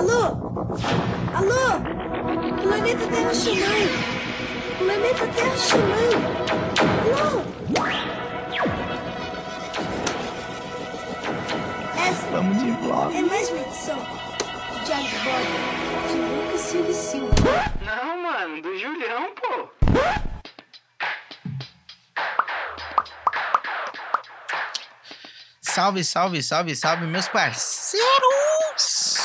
Alô? Alô? Planeta Terra chamando. Planeta Terra chamando. Alô? Essa Vamos de vlog. é mais uma edição do Diário de Bordo de Lucas Silva e Silva. Não, mano, do Julião, pô. Salve, salve, salve, salve, meus parceiros!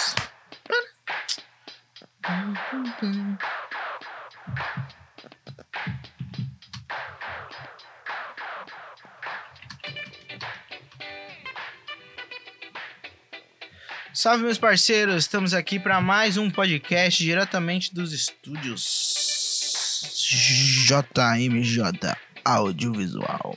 Salve, meus parceiros! Estamos aqui para mais um podcast diretamente dos estúdios JMJ Audiovisual.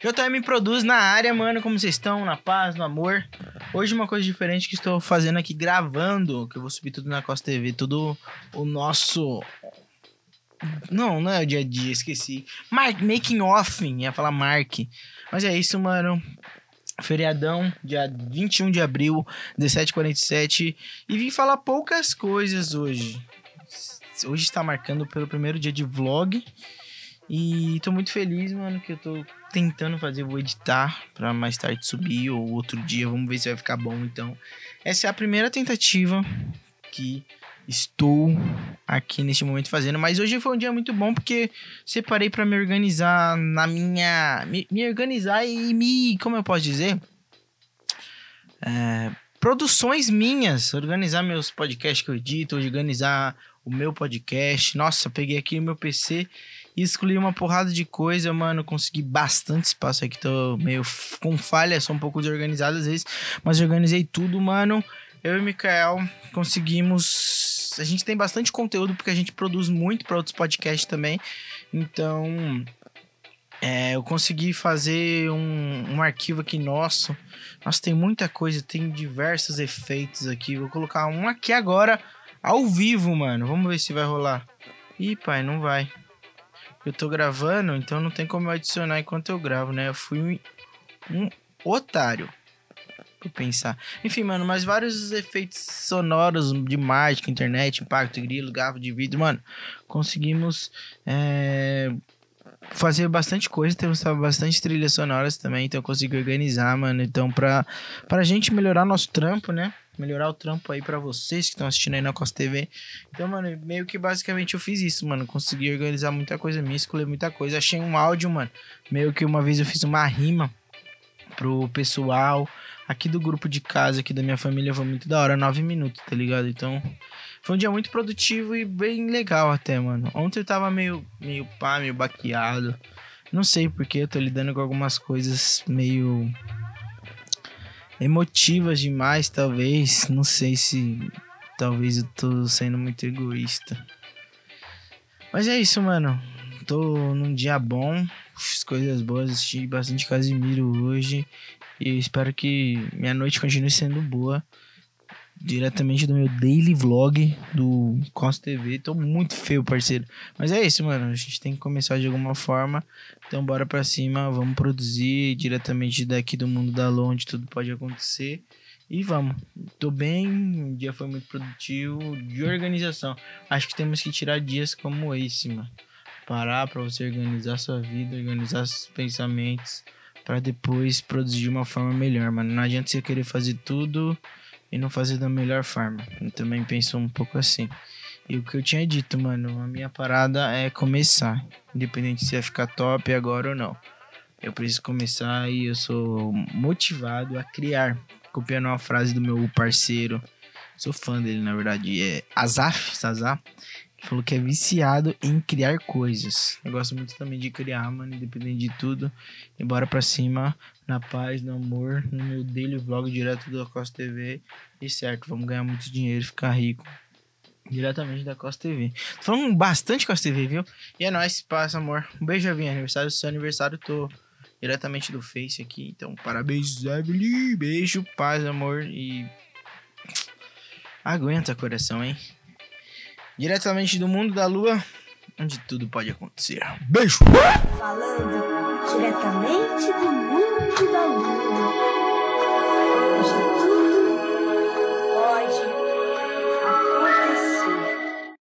JM produz na área, mano. Como vocês estão? Na paz, no amor. Hoje uma coisa diferente que estou fazendo aqui, gravando, que eu vou subir tudo na Costa TV, tudo o nosso. Não, não é o dia a dia, esqueci. Mark, making off, ia falar Mark. Mas é isso, mano. Feriadão, dia 21 de abril, 17h47. E vim falar poucas coisas hoje. Hoje está marcando pelo primeiro dia de vlog. E tô muito feliz, mano, que eu tô tentando fazer, vou editar pra mais tarde subir ou outro dia, vamos ver se vai ficar bom. Então, essa é a primeira tentativa que estou aqui neste momento fazendo, mas hoje foi um dia muito bom porque separei pra me organizar na minha, me, me organizar e me, como eu posso dizer, é, produções minhas, organizar meus podcasts que eu edito, organizar o meu podcast. Nossa, peguei aqui o meu PC e escolhi uma porrada de coisa, mano. Consegui bastante espaço aqui. Tô meio com falha, sou um pouco desorganizado às vezes. Mas organizei tudo, mano. Eu e o Mikael conseguimos. A gente tem bastante conteúdo porque a gente produz muito para outros podcasts também. Então. é, eu consegui fazer um, um arquivo aqui nosso. Nossa, tem muita coisa, tem diversos efeitos aqui. Vou colocar um aqui agora, ao vivo, mano. Vamos ver se vai rolar. Ih, pai, não vai. Eu tô gravando, então não tem como eu adicionar enquanto eu gravo, né? Eu fui um, um otário. Vou pensar. Enfim, mano, mas vários efeitos sonoros de mágica, internet, impacto, grilo, garfo de vidro, mano. Conseguimos é, fazer bastante coisa, temos bastante trilhas sonoras também, então eu consegui organizar, mano. Então, pra, pra gente melhorar nosso trampo, né? Melhorar o trampo aí pra vocês que estão assistindo aí na Costa TV. Então, mano, meio que basicamente eu fiz isso, mano. Consegui organizar muita coisa minha, escolher muita coisa. Achei um áudio, mano. Meio que uma vez eu fiz uma rima pro pessoal aqui do grupo de casa, aqui da minha família. Foi muito da hora, nove minutos, tá ligado? Então, foi um dia muito produtivo e bem legal até, mano. Ontem eu tava meio, meio pá, meio baqueado. Não sei porque eu tô lidando com algumas coisas meio emotivas demais, talvez. Não sei se talvez eu tô sendo muito egoísta. Mas é isso, mano. Tô num dia bom, coisas boas, assisti bastante Casimiro hoje. E espero que minha noite continue sendo boa. Diretamente do meu daily vlog do Costa TV. Tô muito feio, parceiro. Mas é isso, mano. A gente tem que começar de alguma forma. Então bora pra cima, vamos produzir diretamente daqui do mundo da Lua, onde tudo pode acontecer. E vamos. Tô bem, o dia foi muito produtivo de organização. Acho que temos que tirar dias como esse, mano. Parar pra você organizar sua vida, organizar seus pensamentos, Pra depois produzir de uma forma melhor, mano. Não adianta você querer fazer tudo e não fazer da melhor forma. Eu também penso um pouco assim. E o que eu tinha dito, mano, a minha parada é começar. Independente se vai ficar top agora ou não. Eu preciso começar e eu sou motivado a criar. Copiando uma frase do meu parceiro. Sou fã dele, na verdade. É Azaf, Sazá. Falou que é viciado em criar coisas. Eu gosto muito também de criar, mano, independente de tudo. E bora pra cima, na paz, no amor, no meu daily vlog direto da Costa TV. E certo, vamos ganhar muito dinheiro e ficar rico. Diretamente da Costa TV. Tô falando bastante Costa TV, viu? E é nóis, passa, amor. Um beijo, Evinha. Aniversário, seu aniversário, tô diretamente do Face aqui. Então, parabéns, Evelyn. Beijo, paz, amor. E. Aguenta, coração, hein? Diretamente do mundo da lua, onde tudo pode acontecer. Beijo! Falando diretamente do mundo da lua.